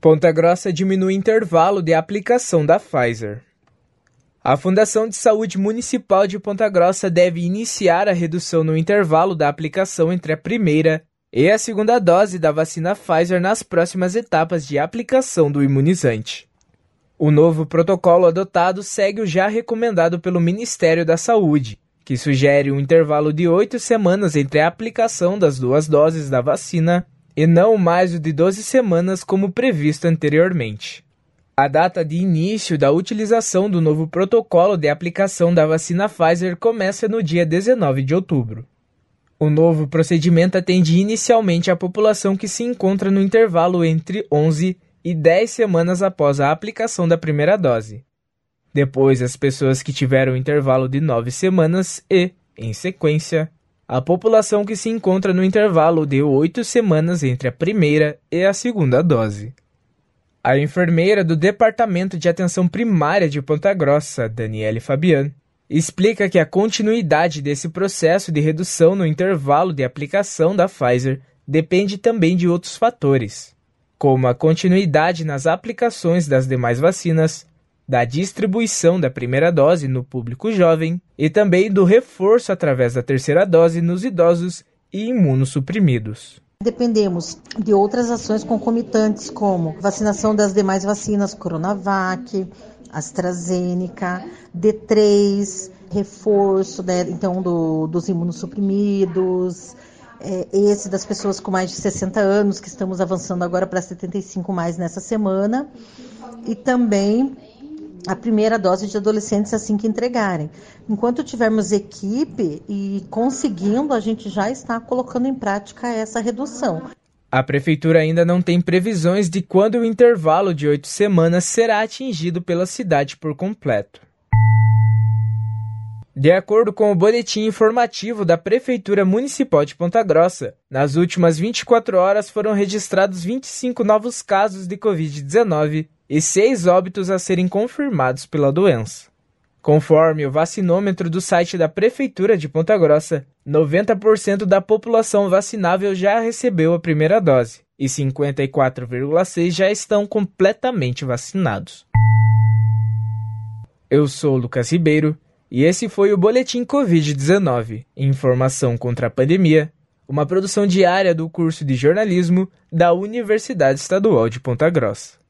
Ponta Grossa diminui intervalo de aplicação da Pfizer. A Fundação de Saúde Municipal de Ponta Grossa deve iniciar a redução no intervalo da aplicação entre a primeira e a segunda dose da vacina Pfizer nas próximas etapas de aplicação do imunizante. O novo protocolo adotado segue o já recomendado pelo Ministério da Saúde, que sugere um intervalo de oito semanas entre a aplicação das duas doses da vacina e não mais o de 12 semanas como previsto anteriormente. A data de início da utilização do novo protocolo de aplicação da vacina Pfizer começa no dia 19 de outubro. O novo procedimento atende inicialmente a população que se encontra no intervalo entre 11 e 10 semanas após a aplicação da primeira dose. Depois, as pessoas que tiveram intervalo de 9 semanas e, em sequência, a população que se encontra no intervalo de oito semanas entre a primeira e a segunda dose. A enfermeira do Departamento de Atenção Primária de Ponta Grossa, Daniele Fabian, explica que a continuidade desse processo de redução no intervalo de aplicação da Pfizer depende também de outros fatores, como a continuidade nas aplicações das demais vacinas, da distribuição da primeira dose no público jovem e também do reforço através da terceira dose nos idosos e imunossuprimidos. Dependemos de outras ações concomitantes, como vacinação das demais vacinas Coronavac, AstraZeneca, D3, reforço né, então do, dos imunossuprimidos, é, esse das pessoas com mais de 60 anos, que estamos avançando agora para 75 mais nessa semana, e também a primeira dose de adolescentes assim que entregarem. Enquanto tivermos equipe e conseguindo, a gente já está colocando em prática essa redução. A Prefeitura ainda não tem previsões de quando o intervalo de oito semanas será atingido pela cidade por completo. De acordo com o boletim informativo da Prefeitura Municipal de Ponta Grossa, nas últimas 24 horas foram registrados 25 novos casos de Covid-19 e seis óbitos a serem confirmados pela doença. Conforme o vacinômetro do site da Prefeitura de Ponta Grossa, 90% da população vacinável já recebeu a primeira dose e 54,6% já estão completamente vacinados. Eu sou Lucas Ribeiro e esse foi o Boletim Covid-19 Informação contra a Pandemia, uma produção diária do curso de jornalismo da Universidade Estadual de Ponta Grossa.